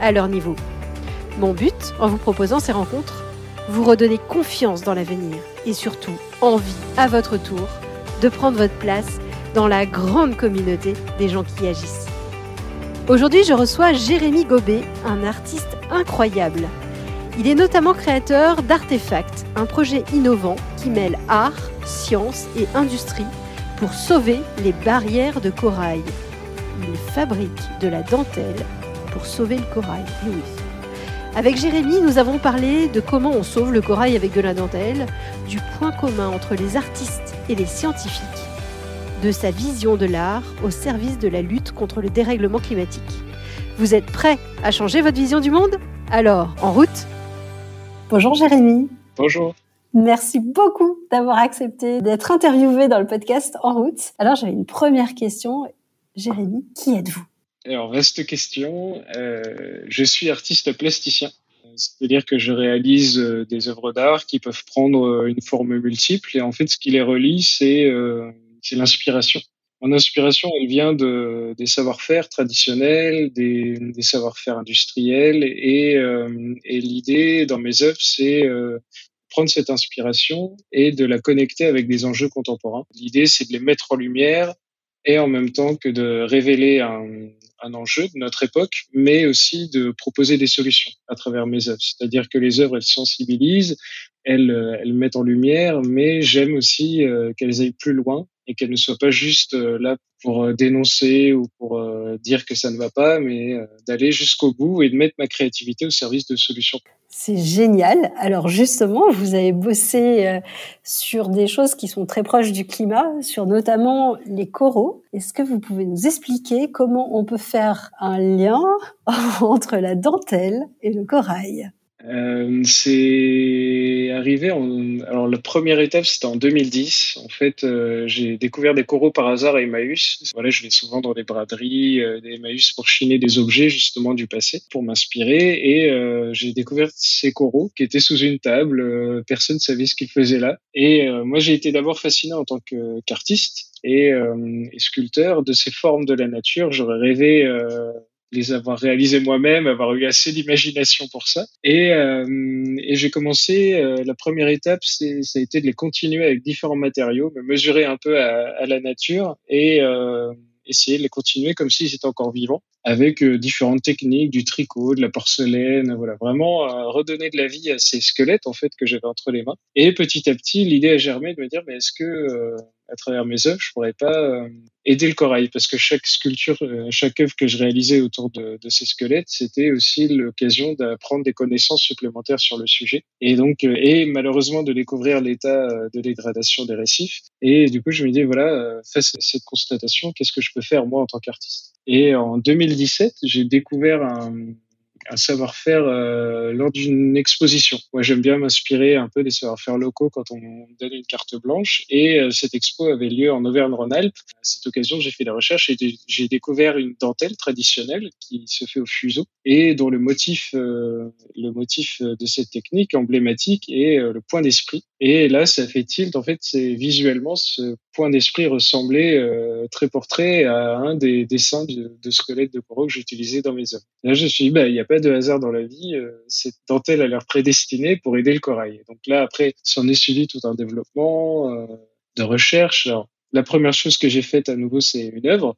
à leur niveau. Mon but, en vous proposant ces rencontres, vous redonner confiance dans l'avenir et surtout envie, à votre tour, de prendre votre place dans la grande communauté des gens qui agissent. Aujourd'hui, je reçois Jérémy Gobet, un artiste incroyable. Il est notamment créateur d'Artefact, un projet innovant qui mêle art, science et industrie pour sauver les barrières de corail. Il fabrique de la dentelle pour sauver le corail. Oui. Avec Jérémy, nous avons parlé de comment on sauve le corail avec de la dentelle, du point commun entre les artistes et les scientifiques, de sa vision de l'art au service de la lutte contre le dérèglement climatique. Vous êtes prêts à changer votre vision du monde? Alors, en route Bonjour Jérémy. Bonjour. Merci beaucoup d'avoir accepté d'être interviewé dans le podcast En route. Alors, j'avais une première question. Jérémy, qui êtes-vous? Alors, vaste question. Euh, je suis artiste plasticien. C'est-à-dire que je réalise euh, des œuvres d'art qui peuvent prendre euh, une forme multiple. Et en fait, ce qui les relie, c'est c'est l'inspiration. Mon inspiration, elle vient de, des savoir-faire traditionnels, des, des savoir-faire industriels. Et, et l'idée dans mes œuvres, c'est prendre cette inspiration et de la connecter avec des enjeux contemporains. L'idée, c'est de les mettre en lumière et en même temps que de révéler un, un enjeu de notre époque, mais aussi de proposer des solutions à travers mes œuvres. C'est-à-dire que les œuvres, elles sensibilisent, elles, euh, elles mettent en lumière, mais j'aime aussi euh, qu'elles aillent plus loin et qu'elles ne soient pas juste euh, là pour dénoncer ou pour dire que ça ne va pas, mais d'aller jusqu'au bout et de mettre ma créativité au service de solutions. C'est génial. Alors justement, vous avez bossé sur des choses qui sont très proches du climat, sur notamment les coraux. Est-ce que vous pouvez nous expliquer comment on peut faire un lien entre la dentelle et le corail? Euh, c'est arrivé en, alors la première étape c'était en 2010 en fait euh, j'ai découvert des coraux par hasard à Emmaüs. Voilà je vais souvent dans des braderies euh, des Emmaüs pour chiner des objets justement du passé pour m'inspirer. Et euh, j'ai découvert ces coraux qui étaient sous une table personne ne savait ce qu'ils faisaient là. Et moi j'ai été d'abord fasciné en tant qu'artiste et, et, sculpteur de ces formes de la nature. J'aurais rêvé les avoir réalisés moi-même, avoir eu assez d'imagination pour ça. Et, euh, j'ai commencé, euh, la première étape, ça a été de les continuer avec différents matériaux, me mesurer un peu à, la nature et euh, essayer de les continuer comme s'ils étaient encore vivants, avec différentes techniques, du tricot, de la porcelaine, voilà, vraiment redonner de la vie à ces squelettes en fait que j'avais entre les mains. Et petit à petit, l'idée a germé de me dire, mais est-ce que à travers mes œuvres, je pourrais pas euh, aider le corail parce que chaque sculpture, euh, chaque œuvre que je réalisais autour de, de ces squelettes, c'était aussi l'occasion d'apprendre des connaissances supplémentaires sur le sujet et donc euh, et malheureusement de découvrir l'état de dégradation des récifs. Et du coup, je me dis voilà, face à cette constatation, qu'est-ce que je peux faire moi en tant qu'artiste? Et en 2017, j'ai découvert un un savoir-faire euh, lors d'une exposition. Moi, j'aime bien m'inspirer un peu des savoir-faire locaux quand on donne une carte blanche. Et euh, cette expo avait lieu en Auvergne-Rhône-Alpes. À cette occasion, j'ai fait des recherches et j'ai découvert une dentelle traditionnelle qui se fait au fuseau et dont le motif, euh, le motif de cette technique emblématique est le point d'esprit. Et là, ça fait tilt. En fait, c'est visuellement ce point d'esprit ressemblait très portrait à un des dessins de, de squelettes de coraux que j'utilisais dans mes œuvres. Là, je me suis dit, bah, il n'y a pas de hasard dans la vie. Euh, cette dentelle a l'air prédestinée pour aider le corail. Donc là, après, s'en est suivi tout un développement euh, de recherche. la première chose que j'ai faite à nouveau, c'est une œuvre.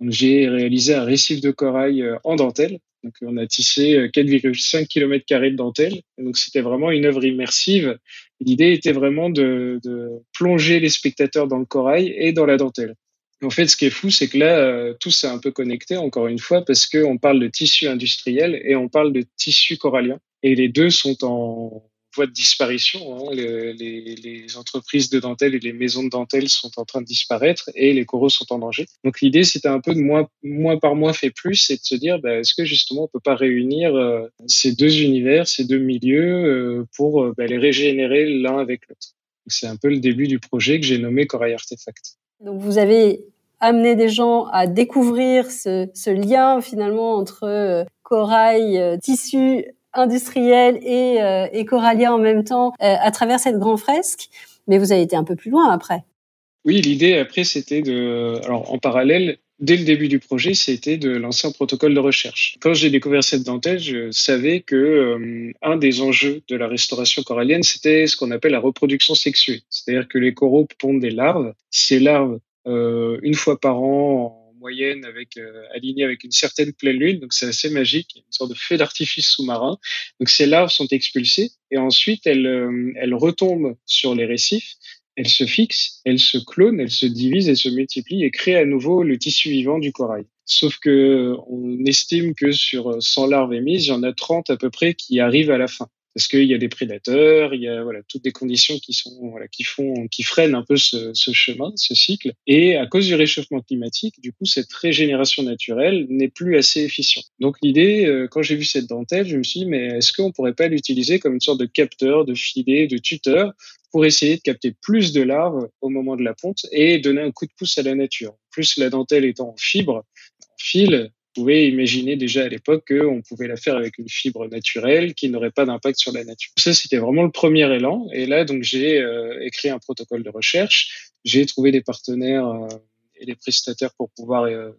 J'ai réalisé un récif de corail euh, en dentelle. Donc, on a tissé 4,5 km de dentelle. donc, c'était vraiment une œuvre immersive. L'idée était vraiment de, de, plonger les spectateurs dans le corail et dans la dentelle. En fait, ce qui est fou, c'est que là, euh, tout s'est un peu connecté, encore une fois, parce qu'on parle de tissu industriel et on parle de tissu corallien. Et les deux sont en voie de disparition. Hein. les, entreprises de dentelle et les maisons de dentelle sont en train de disparaître et les coraux sont en danger. Donc l'idée, c'était un peu de moins, par moins fait plus et de se dire, bah, est-ce que justement on peut pas réunir euh, ces deux univers, ces deux milieux euh, pour euh, bah, les régénérer l'un avec l'autre? C'est un peu le début du projet que j'ai nommé Corail Artefact. Donc vous avez amené des gens à découvrir ce, ce lien finalement entre corail, tissu industriel et, euh, corallien en même temps euh, à travers cette grande fresque. Mais vous avez été un peu plus loin après. Oui, l'idée après, c'était de... Alors, en parallèle, dès le début du projet, c'était de lancer un protocole de recherche. Quand j'ai découvert cette dentelle, je savais que euh, un des enjeux de la restauration corallienne, c'était ce qu'on appelle la reproduction sexuée. C'est-à-dire que les coraux pondent des larves. Ces larves, euh, une fois par an, moyenne avec euh, alignée avec une certaine pleine lune. Donc c'est assez magique, une sorte de feu d'artifice sous-marin. Donc ces larves sont expulsées et ensuite elles, euh, elles retombent sur les récifs. Elles se fixent, elles se clonent, elles se divisent, elles se multiplient et créent à nouveau le tissu vivant du corail. Sauf que on estime que sur 100 larves émises, il y en a 30 à peu près qui arrivent à la fin parce qu'il y a des prédateurs, il y a toutes des conditions qui sont qui font qui freinent un peu ce, chemin, ce cycle. Et à cause du réchauffement climatique, du coup, cette régénération naturelle n'est plus assez efficiente. Donc l'idée, euh, quand j'ai vu cette dentelle, je me suis dit mais est-ce qu'on pourrait pas l'utiliser comme une sorte de capteur, de filet, de tuteur pour essayer de capter plus de larves au moment de la ponte et donner un coup de pouce à la nature? Plus la dentelle étant en fibre, en fil, pouvez imaginer déjà à l'époque qu'on pouvait la faire avec une fibre naturelle qui n'aurait pas d'impact sur la nature. Ça, c'était vraiment le premier élan. Et là, donc, j'ai euh, écrit un protocole de recherche. J'ai trouvé des partenaires euh, et des prestataires pour pouvoir euh,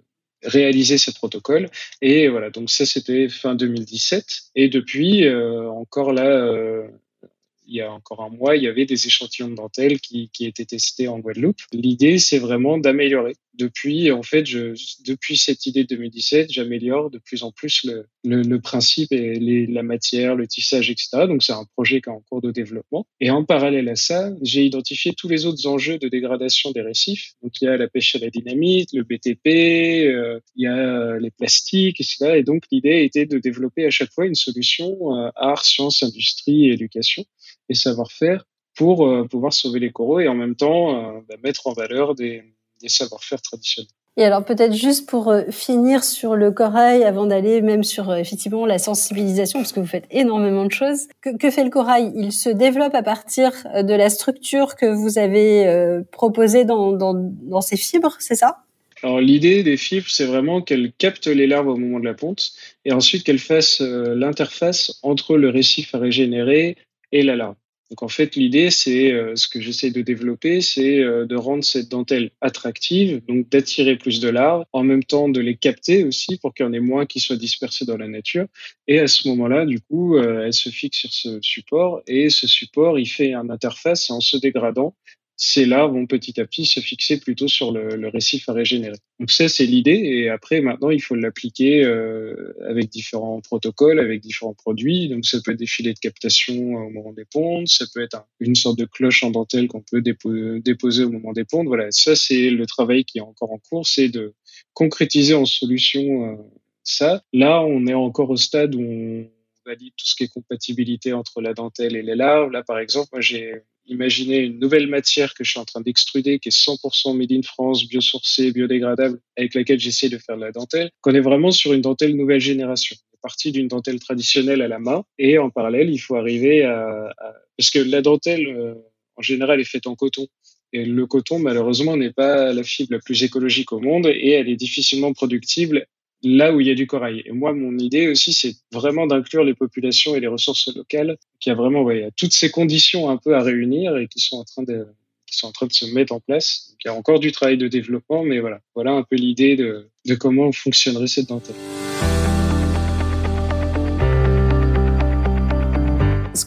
réaliser ce protocole. Et voilà, donc ça, c'était fin 2017. Et depuis, encore là, il y a encore un mois, il y avait des échantillons de dentelle qui étaient testés en Guadeloupe. L'idée, c'est vraiment d'améliorer. Depuis, en fait, je, depuis cette idée de 2017, j'améliore de plus en plus le, le, le principe et les, la matière, le tissage, etc. Donc, c'est un projet qui est en cours de développement. Et en parallèle à ça, j'ai identifié tous les autres enjeux de dégradation des récifs. Donc, il y a la pêche à la dynamite, le BTP, euh, il y a les plastiques, etc. Et donc, l'idée était de développer à chaque fois une solution euh, art, sciences, industrie éducation et savoir-faire pour euh, pouvoir sauver les coraux et en même temps euh, bah, mettre en valeur des, des savoir-faire traditionnels. Et alors peut-être juste pour euh, finir sur le corail, avant d'aller même sur effectivement la sensibilisation, parce que vous faites énormément de choses. Que, que, fait le corail? Il se développe à partir de la structure que vous avez euh, proposée dans, dans, dans ces fibres, c'est ça? Alors l'idée des fibres, c'est vraiment qu'elles captent les larves au moment de la ponte et ensuite qu'elles fassent l'interface entre le récif à régénérer et la larve. Donc en fait, l'idée, c'est euh, ce que j'essaie de développer, c'est euh, de rendre cette dentelle attractive, donc d'attirer plus de larves, en même temps de les capter aussi pour qu'il y en ait moins qui soient dispersés dans la nature. Et à ce moment-là, du coup, euh, elle se fixe sur ce support et ce support, il fait une interface en se dégradant, ces larves vont petit à petit se fixer plutôt sur le, récif à régénérer. Donc ça, c'est l'idée. Et après, maintenant, il faut l'appliquer euh, avec différents protocoles, avec différents produits. Donc ça peut être des filets de captation au moment des pontes, ça peut être une sorte de cloche en dentelle qu'on peut déposer au moment des pontes. Voilà, ça, c'est le travail qui est encore en cours, c'est de concrétiser en solution euh, ça. Là, on est encore au stade où on valide tout ce qui est compatibilité entre la dentelle et les larves. Là, par exemple, moi, j'ai imaginé une nouvelle matière que je suis en train d'extruder, qui est 100% made in France, biosourcée, biodégradable, avec laquelle j'essaie de faire de la dentelle, qu'on est vraiment sur une dentelle nouvelle génération. On est parti d'une dentelle traditionnelle à la main, et en parallèle, il faut arriver à... Parce que la dentelle, euh, en général, est faite en coton. Et le coton, malheureusement, n'est pas la fibre la plus écologique au monde et elle est difficilement productible là où il y a du corail. Et moi, mon idée aussi, c'est vraiment d'inclure les populations et les ressources locales, qui a vraiment, ouais, toutes ces conditions un peu à réunir et qui sont en train de, qui sont en train de se mettre en place. Il y a encore du travail de développement, mais voilà, voilà un peu l'idée de, de comment fonctionnerait cette dentelle.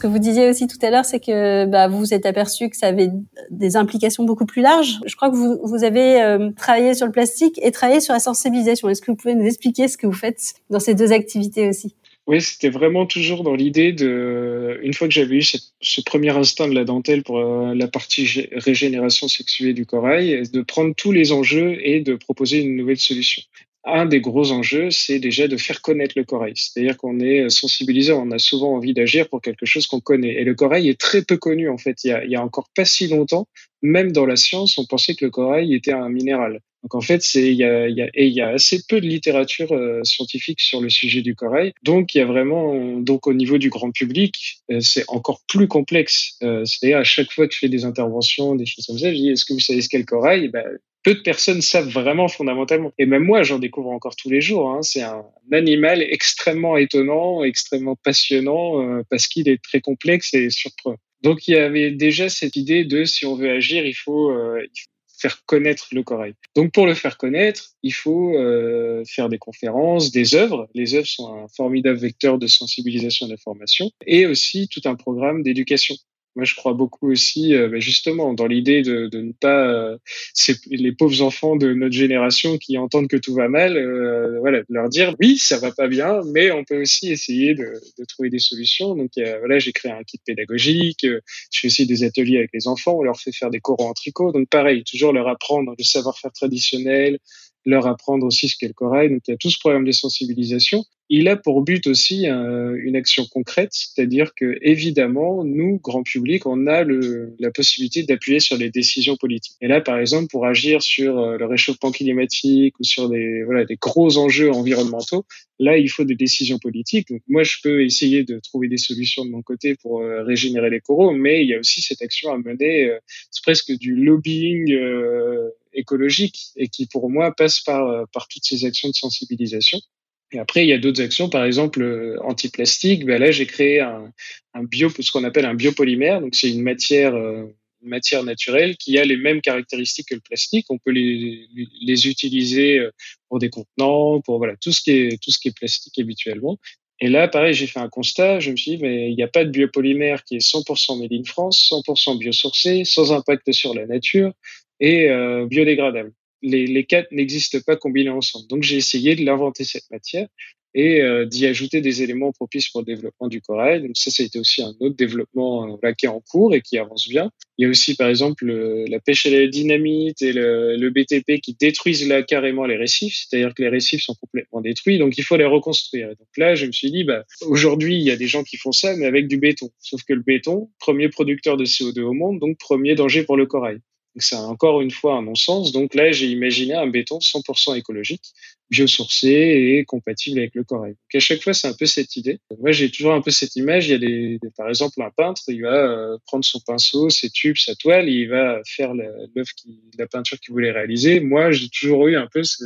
Que vous disiez aussi tout à l'heure, c'est que bah, vous vous êtes aperçu que ça avait des implications beaucoup plus larges. Je crois que vous, avez euh, travaillé sur le plastique et travaillé sur la sensibilisation. Est-ce que vous pouvez nous expliquer ce que vous faites dans ces deux activités aussi? Oui, c'était vraiment toujours dans l'idée de, une fois que j'avais eu ce premier instinct de la dentelle pour euh, la partie régénération sexuée du corail, de prendre tous les enjeux et de proposer une nouvelle solution. Un des gros enjeux, c'est déjà de faire connaître le corail. C'est-à-dire qu'on est sensibilisé, on a souvent envie d'agir pour quelque chose qu'on connaît. Et le corail est très peu connu, en fait. Il y, a, il y a encore pas si longtemps, même dans la science, on pensait que le corail était un minéral. Donc en fait, il y a, y a, y a assez peu de littérature euh, scientifique sur le sujet du corail. Donc il y a vraiment donc au niveau du grand public, euh, c'est encore plus complexe. Euh, C'est-à-dire à chaque fois que je fais des interventions, des choses comme ça, je dis est-ce que vous savez ce qu'est le corail? Ben, peu de personnes savent vraiment fondamentalement. Et même moi, j'en découvre encore tous les jours. Hein. C'est un animal extrêmement étonnant, extrêmement passionnant, euh, parce qu'il est très complexe et surprenant. Donc il y avait déjà cette idée de si on veut agir, il faut, euh, faire connaître le corail. Donc pour le faire connaître, il faut euh, faire des conférences, des œuvres. Les œuvres sont un formidable vecteur de sensibilisation et d'information, et aussi tout un programme d'éducation. Moi, je crois beaucoup aussi, euh, bah, justement, dans l'idée de, ne pas, euh, les pauvres enfants de notre génération qui entendent que tout va mal, euh, voilà, leur dire oui, ça va pas bien, mais on peut aussi essayer de, trouver des solutions. Donc voilà, j'ai créé un kit pédagogique, je fais aussi des ateliers avec les enfants, on leur fait faire des coraux en tricot. Donc pareil, toujours leur apprendre le savoir-faire traditionnel, leur apprendre aussi ce qu'est le corail. Donc il y a tout ce programme de sensibilisation. Il a pour but aussi euh, une action concrète, c'est-à-dire que évidemment, nous, grand public, on a le, la possibilité d'appuyer sur les décisions politiques. Et là, par exemple, pour agir sur euh, le réchauffement climatique ou sur des voilà des gros enjeux environnementaux, là, il faut des décisions politiques. Donc moi, je peux essayer de trouver des solutions de mon côté pour euh, régénérer les coraux, mais il y a aussi cette action à mener. c'est presque du lobbying écologique et qui pour moi passe par, par toutes ces actions de sensibilisation. Et après, il y a d'autres actions, par exemple euh, anti-plastique. Ben là, j'ai créé un, un bio, ce qu'on appelle un biopolymère. Donc, c'est une matière, euh, une matière naturelle qui a les mêmes caractéristiques que le plastique. On peut les, les utiliser pour des contenants, pour voilà tout ce qui est tout ce qui est plastique habituellement. Et là, pareil, j'ai fait un constat. Je me suis dit, mais il n'y a pas de biopolymère qui est 100% made in France, 100% biosourcé, sans impact sur la nature et euh, biodégradable. Les, quatre n'existent pas combinés ensemble. Donc j'ai essayé de l'inventer cette matière et euh, d'y ajouter des éléments propices pour le développement du corail. Donc ça, été aussi un autre développement euh, qui est en cours et qui avance bien. Il y a aussi, par exemple, la pêche à la dynamite et le, le BTP qui détruisent là carrément les récifs, c'est-à-dire que les récifs sont complètement détruits, donc il faut les reconstruire. donc là, je me suis dit, bah, aujourd'hui, il y a des gens qui font ça, mais avec du béton. Sauf que le béton, premier producteur de CO2 au monde, donc premier danger pour le corail. C'est encore une fois un non-sens. Donc là, j'ai imaginé un béton 100% écologique, biosourcé et compatible avec le corail. Donc à chaque fois, c'est un peu cette idée. Moi, j'ai toujours un peu cette image. Il y a par exemple, un peintre, il va euh, prendre son pinceau, ses tubes, sa toile, et il va faire l'œuvre, la peinture qu'il voulait réaliser. Moi, j'ai toujours eu un peu ce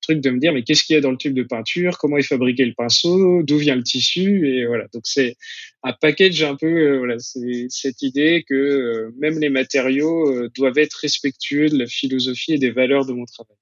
truc de me dire, mais qu'est-ce qu'il y a dans le tube de peinture? Comment il fabriquait le pinceau? D'où vient le tissu? Et voilà. Donc c'est un package un peu, euh, voilà, c'est cette idée que euh, même les matériaux doivent être respectueux de la philosophie et des valeurs de mon travail.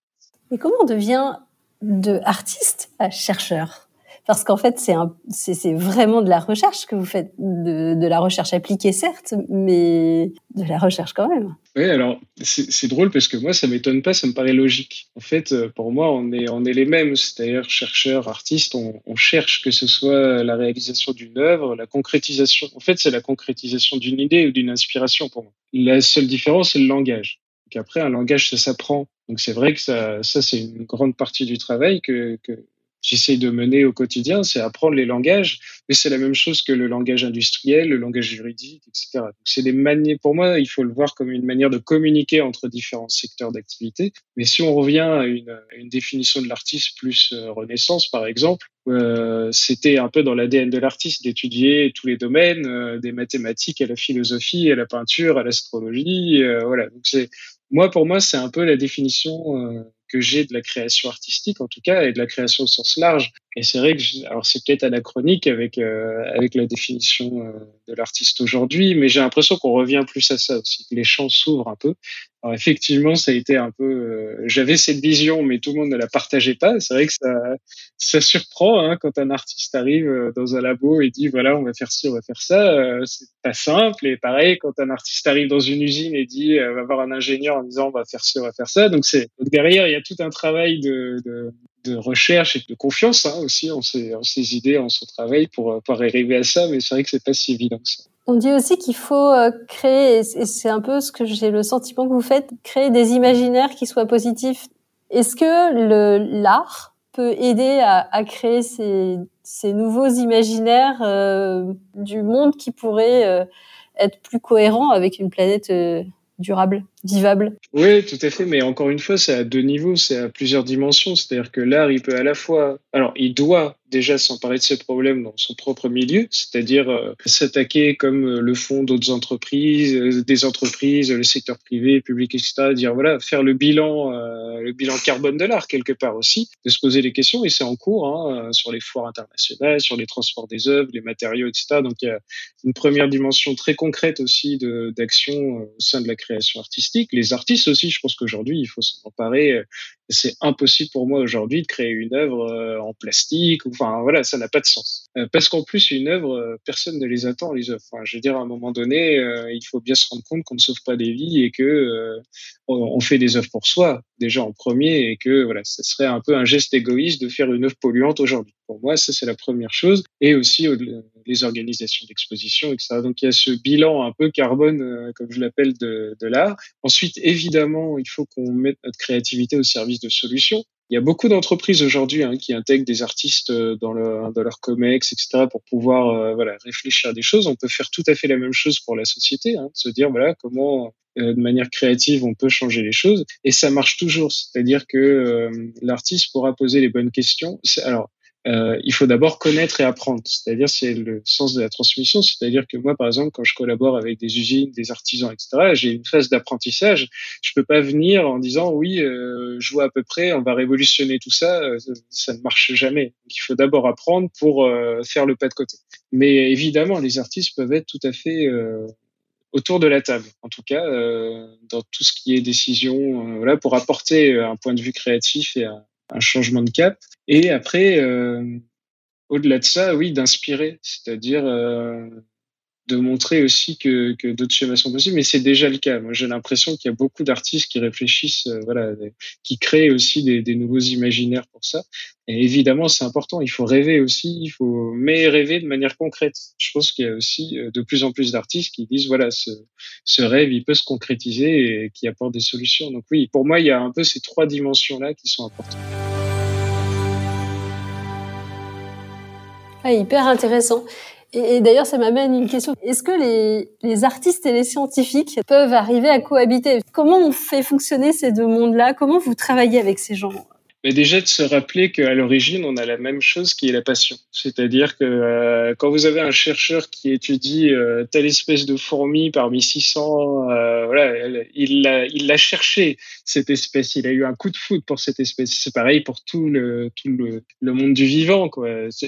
Et comment on devient de artiste à chercheur Parce qu'en fait, c'est vraiment de la recherche que vous faites, de, la recherche appliquée certes, mais de la recherche quand même. Oui, alors c'est drôle parce que moi, ça m'étonne pas, ça me paraît logique. En fait, euh, pour moi, on est, les mêmes, c'est-à-dire chercheurs, artistes, on, cherche que ce soit la réalisation d'une œuvre, la concrétisation. En fait, c'est la concrétisation d'une idée ou d'une inspiration pour moi. La seule différence, c'est le langage. Après, un langage, ça s'apprend. Donc c'est vrai que ça, ça c'est une grande partie du travail que, que j'essaie de mener au quotidien, c'est apprendre les langages, mais c'est la même chose que le langage industriel, le langage juridique, etc. C'est des manières, pour moi, il faut le voir comme une manière de communiquer entre différents secteurs d'activité. Mais si on revient à une, définition de l'artiste plus euh, Renaissance, par exemple, euh, c'était un peu dans l'ADN de l'artiste d'étudier tous les domaines, euh, des mathématiques à la philosophie, à la peinture, à l'astrologie. Voilà. Donc c'est moi pour moi c'est un peu la définition euh, que j'ai de la création artistique en tout cas et de la création au sens large. Et c'est vrai que alors c'est peut-être anachronique avec avec la définition de l'artiste aujourd'hui, mais j'ai l'impression qu'on revient plus à ça aussi, que les champs s'ouvrent un peu. Alors effectivement, ça a été un peu. J'avais cette vision, mais tout le monde ne la partageait pas. C'est vrai que ça ça surprend Hein, quand un artiste arrive euh, dans un labo et dit voilà on va faire ci on va faire ça euh, c'est pas simple et pareil quand un artiste arrive dans une usine et dit euh, va voir un ingénieur en disant on va faire ci on va faire ça donc c'est derrière il y a tout un travail de, recherche et de confiance hein, aussi en ses, en ses idées en son travail pour pour arriver à ça mais c'est vrai que c'est pas si évident que ça on dit aussi qu'il faut créer, et c'est un peu ce que j'ai le sentiment que vous faites, créer des imaginaires qui soient positifs. Est-ce que l'art peut aider à, créer ces, nouveaux imaginaires euh, du monde qui pourrait euh, être plus cohérent avec une planète euh, durable, Oui, tout à fait. Mais encore une fois, c'est à deux niveaux, c'est à plusieurs dimensions. C'est-à-dire que l'art, il peut à la fois, alors, il doit déjà s'emparer de ces problèmes dans son propre milieu, c'est-à-dire euh, s'attaquer comme euh, le font d'autres entreprises, euh, des entreprises, le secteur privé, public, etc. Dire voilà, faire le bilan, le bilan carbone de l'art quelque part aussi, de se poser les questions et c'est en cours hein, sur les foires internationales, sur les transports des œuvres, les matériaux, etc. Donc il y a une première dimension très concrète aussi d'action au sein de la création artistique. Les artistes aussi, je pense qu'aujourd'hui il faut s'en emparer. C'est impossible pour moi aujourd'hui de créer une œuvre en plastique Enfin, voilà, ça n'a pas de sens. Euh, parce qu'en plus, une œuvre, euh, personne ne les attend, les œuvres. Je veux dire, à un moment donné, euh, il faut bien se rendre compte qu'on ne sauve pas des vies et que on, fait des œuvres pour soi, déjà en premier, et que voilà, ce serait un peu un geste égoïste de faire une œuvre polluante aujourd'hui. Pour moi, ça, c'est la première chose. Et aussi les organisations d'exposition, etc. Donc, il y a ce bilan un peu carbone, comme je l'appelle, de, de l'art. Ensuite, évidemment, il faut qu'on mette notre créativité au service de solutions. Il y a beaucoup d'entreprises aujourd'hui hein, qui intègrent des artistes euh, dans, le, dans leur comex, etc., pour pouvoir euh, voilà, réfléchir à des choses. On peut faire tout à fait la même chose pour la société, hein, se dire voilà comment euh, de manière créative on peut changer les choses, et ça marche toujours. C'est-à-dire que l'artiste pourra poser les bonnes questions. Alors euh, il faut d'abord connaître et apprendre. C'est-à-dire, c'est le sens de la transmission. C'est-à-dire que moi, par exemple, quand je collabore avec des usines, des artisans, etc., j'ai une phase d'apprentissage. Je peux pas venir en disant oui, euh, je vois à peu près, on va révolutionner tout ça. Euh, ça ne marche jamais. il faut d'abord apprendre pour faire le pas de côté. Mais évidemment, les artistes peuvent être tout à fait autour de la table, en tout cas, dans tout ce qui est décision, pour apporter un point de vue créatif et un changement de cap. Et après, euh, au-delà de ça, oui, d'inspirer, c'est-à-dire euh, de montrer aussi que, que d'autres schémas sont possibles. Mais c'est déjà le cas. Moi, j'ai l'impression qu'il y a beaucoup d'artistes qui réfléchissent, euh, voilà, qui créent aussi des, des, nouveaux imaginaires pour ça. Et évidemment, c'est important. Il faut rêver aussi. Il faut, mais rêver de manière concrète. Je pense qu'il y a aussi de plus en plus d'artistes qui disent, voilà, ce, ce rêve, il peut se concrétiser et qui apporte des solutions. Donc oui, pour moi, il y a un peu ces trois dimensions-là qui sont importantes. Hyper intéressant. Et, d'ailleurs, ça m'amène une question. Est-ce que les, les, artistes et les scientifiques peuvent arriver à cohabiter? Comment on fait fonctionner ces deux mondes-là? Comment vous travaillez avec ces gens? Mais déjà de se rappeler qu'à l'origine, on a la même chose qui est la passion. C'est-à-dire que euh, quand vous avez un chercheur qui étudie euh, telle espèce de fourmi parmi 600, euh, voilà, il l'a, il l'a cherché cette espèce. Il a eu un coup de foudre pour cette espèce. C'est pareil pour tout le tout le, monde du vivant.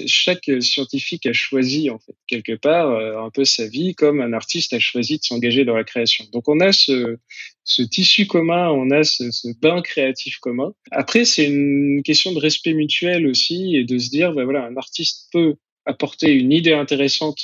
Chaque scientifique a choisi en fait quelque part un peu sa vie, comme un artiste a choisi de s'engager dans la création. Donc on a ce ce tissu commun, on a ce, bain créatif commun. Après, c'est une question de respect mutuel aussi et de se dire, ben voilà, un artiste peut apporter une idée intéressante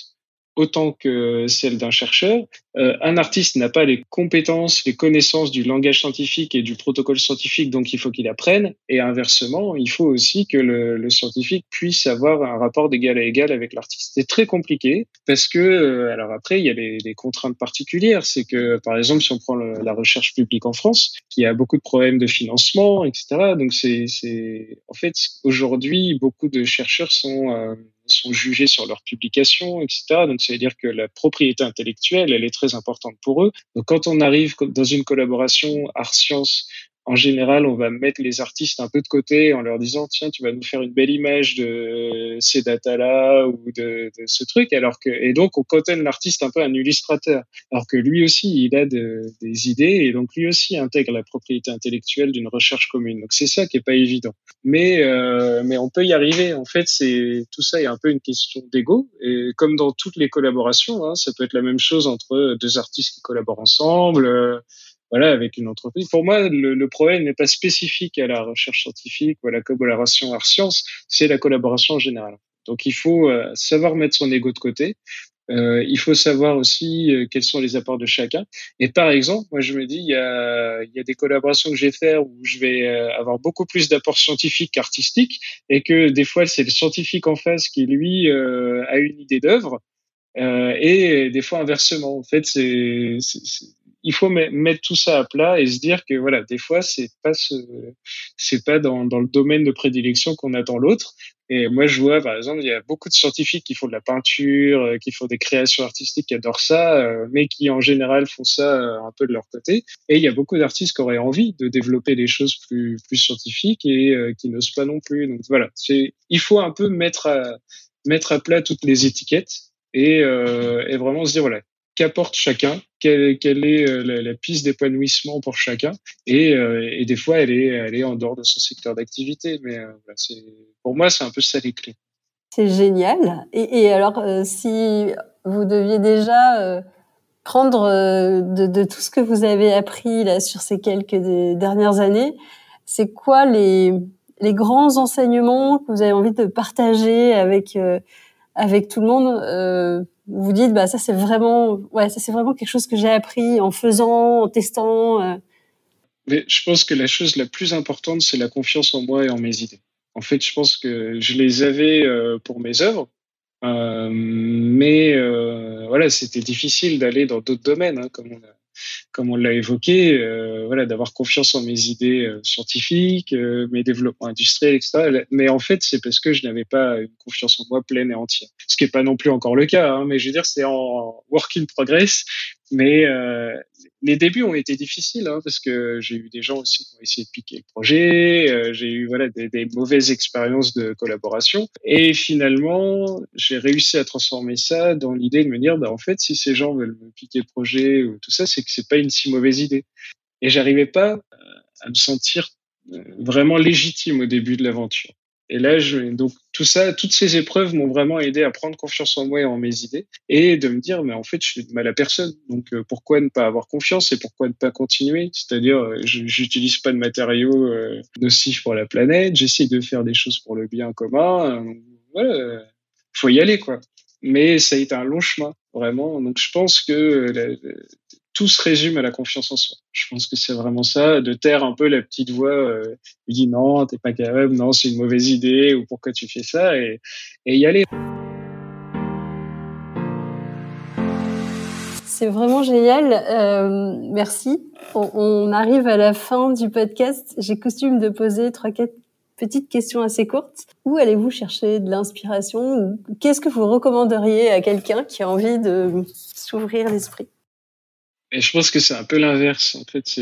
autant que celle d'un chercheur. Euh, un artiste n'a pas les compétences, les connaissances du langage scientifique et du protocole scientifique, donc il faut qu'il apprenne. Et inversement, il faut aussi que le, scientifique puisse avoir un rapport d'égal à égal avec l'artiste. C'est très compliqué parce que, euh, alors après, il y a des contraintes particulières. C'est que, par exemple, si on prend la recherche publique en France, qui a beaucoup de problèmes de financement, etc. Donc c'est, en fait, aujourd'hui, beaucoup de chercheurs sont euh, sont jugés sur leurs publications, etc. Donc, ça veut dire que la propriété intellectuelle, elle est très importante pour eux. Donc, quand on arrive dans une collaboration art-science en général, on va mettre les artistes un peu de côté en leur disant tiens, tu vas nous faire une belle image de ces datas-là ou de, de, ce truc, alors que et donc on cotonne l'artiste un peu un illustrateur, alors que lui aussi il a de, des idées et donc lui aussi intègre la propriété intellectuelle d'une recherche commune. Donc c'est ça qui est pas évident, mais euh, mais on peut y arriver. En fait, c'est tout ça est un peu une question d'ego et comme dans toutes les collaborations, hein, ça peut être la même chose entre deux artistes qui collaborent ensemble. Euh, voilà, avec une entreprise. Pour moi, le, le problème n'est pas spécifique à la recherche scientifique ou à la collaboration art-science, c'est la collaboration en général. Donc, il faut euh, savoir mettre son ego de côté. Euh, il faut savoir aussi euh, quels sont les apports de chacun. Et par exemple, moi, je me dis, il y a, y a des collaborations que je vais faire où je vais euh, avoir beaucoup plus d'apports scientifiques qu'artistiques, et que des fois, c'est le scientifique en face qui, lui, a une idée d'œuvre, et des fois inversement. En fait, c'est il faut mettre tout ça à plat et se dire que voilà, des fois, c'est pas ce, c'est pas dans, dans le domaine de prédilection qu'on a dans l'autre. Et moi, je vois, par exemple, il y a beaucoup de scientifiques qui font de la peinture, euh, qui font des créations artistiques, qui adorent ça, euh, mais qui en général font ça euh, un peu de leur côté. Et il y a beaucoup d'artistes qui auraient envie de développer des choses plus, plus scientifiques et qui n'osent pas non plus. Donc voilà, c'est, il faut un peu mettre à, mettre à plat toutes les étiquettes et, et vraiment se dire voilà, qu'apporte chacun, quelle, est euh, la, piste d'épanouissement pour chacun. Et, euh, des fois, elle est, en dehors de son secteur d'activité. Mais euh, pour moi, c'est un peu ça les clés. C'est génial. Et, alors, si vous deviez déjà prendre de, tout ce que vous avez appris là sur ces quelques dernières années, c'est quoi les grands enseignements que vous avez envie de partager avec avec tout le monde vous dites bah ça c'est vraiment ouais c'est vraiment quelque chose que j'ai appris en faisant en testant euh. mais je pense que la chose la plus importante c'est la confiance en moi et en mes idées en fait je pense que je les avais euh, pour mes œuvres euh, mais euh, voilà c'était difficile d'aller dans d'autres domaines hein, comme on l'a évoqué, euh, voilà, d'avoir confiance en mes idées euh, scientifiques, euh, mes développements industriels, etc. Mais en fait, c'est parce que je n'avais pas une confiance en moi pleine et entière. Ce qui n'est pas non plus encore le cas, hein, mais je veux dire, c'est en work in progress. Mais les débuts ont été difficiles hein, parce que j'ai eu des gens aussi qui ont essayé de piquer le projet. Euh, j'ai eu voilà des, mauvaises expériences de collaboration. Et finalement, j'ai réussi à transformer ça dans l'idée de me dire, bah, en fait, si ces gens veulent me piquer le projet ou tout ça, c'est que c'est pas une si mauvaise idée. Et j'arrivais pas euh, à me sentir euh, vraiment légitime au début de l'aventure. Et là, je, donc tout ça, toutes ces épreuves m'ont vraiment aidé à prendre confiance en moi et en mes idées et de me dire, mais en fait, je fais de mal à personne. Donc euh, pourquoi ne pas avoir confiance et pourquoi ne pas continuer? C'est-à-dire, euh, j'utilise pas de matériaux euh, nocifs pour la planète, j'essaie de faire des choses pour le bien commun. Euh, voilà, faut y aller quoi. Mais ça a été un long chemin, vraiment. Donc je pense que tout se résume à la confiance en soi. Je pense que c'est vraiment ça, de taire un peu la petite voix euh, qui dit non, t'es pas capable, non, c'est une mauvaise idée, ou pourquoi tu fais ça, et, et y aller. C'est vraiment génial. Euh, merci. On, on, arrive à la fin du podcast. J'ai coutume de poser trois, quatre petites questions assez courtes. Où allez-vous chercher de l'inspiration? Qu'est-ce que vous recommanderiez à quelqu'un qui a envie de s'ouvrir l'esprit? Et je pense que c'est un peu l'inverse. En fait,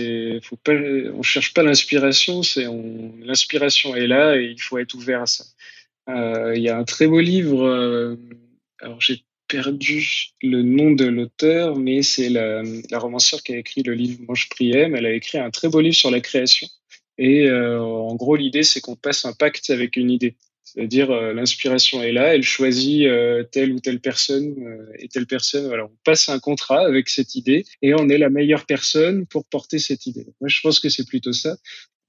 on cherche pas l'inspiration, l'inspiration est là et il faut être ouvert à ça. Euh, il y a un très beau livre. Euh, alors j'ai perdu le nom de l'auteur, mais c'est la, la, romancière qui a écrit le livre Mange Priem. Elle a écrit un très beau livre sur la création. Et euh, en gros, l'idée, c'est qu'on passe un pacte avec une idée. C'est-à-dire euh, l'inspiration est là, elle choisit euh, telle ou telle personne euh, et telle personne. Voilà, on passe un contrat avec cette idée et on est la meilleure personne pour porter cette idée. Moi, je pense que c'est plutôt ça.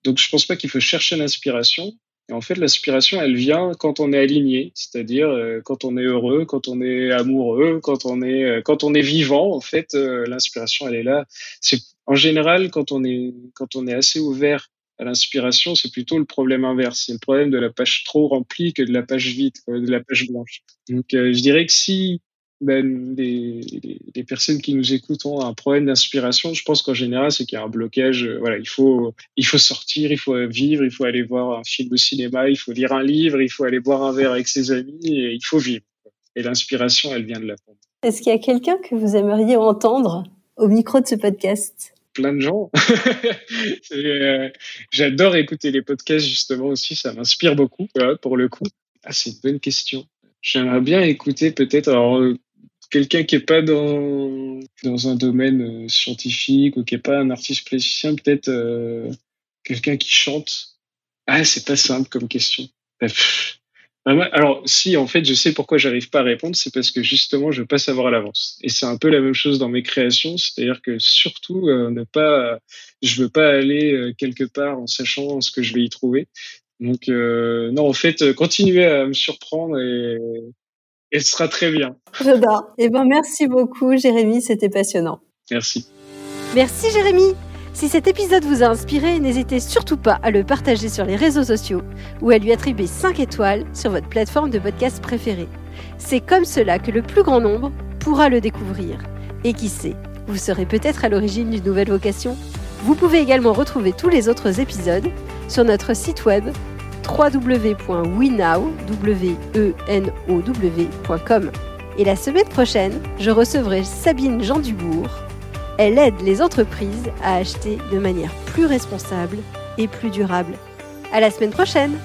Donc, je pense pas qu'il faut chercher l'inspiration. Et en fait, l'inspiration, elle vient quand on est aligné, c'est-à-dire quand on est heureux, quand on est amoureux, quand on est quand on est vivant. En fait, l'inspiration, elle est là. C'est en général quand on est quand on est assez ouvert à l'inspiration, c'est plutôt le problème inverse. C'est le problème de la page trop remplie que de la page vide, de la page blanche. Donc, euh, je dirais que si ben, les, personnes qui nous écoutent ont un problème d'inspiration, je pense qu'en général, c'est qu'il y a un blocage. Euh, voilà, il faut, il faut sortir, il faut vivre, il faut aller voir un film au cinéma, il faut lire un livre, il faut aller boire un verre avec ses amis, et il faut vivre. Et l'inspiration, elle vient de là. Est-ce qu'il y a quelqu'un que vous aimeriez entendre au micro de ce podcast? Plein de gens. Euh, j'adore écouter les podcasts justement aussi, ça m'inspire beaucoup pour le coup. Ah, c'est une bonne question. J'aimerais bien écouter peut-être euh, quelqu'un qui est pas dans dans un domaine euh, scientifique ou qui est pas un artiste plasticien, peut-être quelqu'un qui chante. Ah, c'est pas simple comme question. Alors, si, en fait, je sais pourquoi j'arrive pas à répondre, c'est parce que justement, je veux pas savoir à l'avance. Et c'est un peu la même chose dans mes créations, c'est-à-dire que surtout, euh, ne pas, je veux pas aller euh, quelque part en sachant ce que je vais y trouver. Donc, euh, non, en fait, continuez à me surprendre et, et ce sera très bien. J'adore. Eh ben, merci beaucoup, Jérémy, c'était passionnant. Merci. Merci, Jérémy. Si cet épisode vous a inspiré, n'hésitez surtout pas à le partager sur les réseaux sociaux ou à lui attribuer 5 étoiles sur votre plateforme de podcast préférée. C'est comme cela que le plus grand nombre pourra le découvrir. Et qui sait, Vous serez peut-être à l'origine d'une nouvelle vocation Vous pouvez également retrouver tous les autres épisodes sur notre site web www.wenow.com. Et la semaine prochaine, je recevrai Sabine Jean Dubourg. Elle aide les entreprises à acheter de manière plus responsable et plus durable. À la semaine prochaine!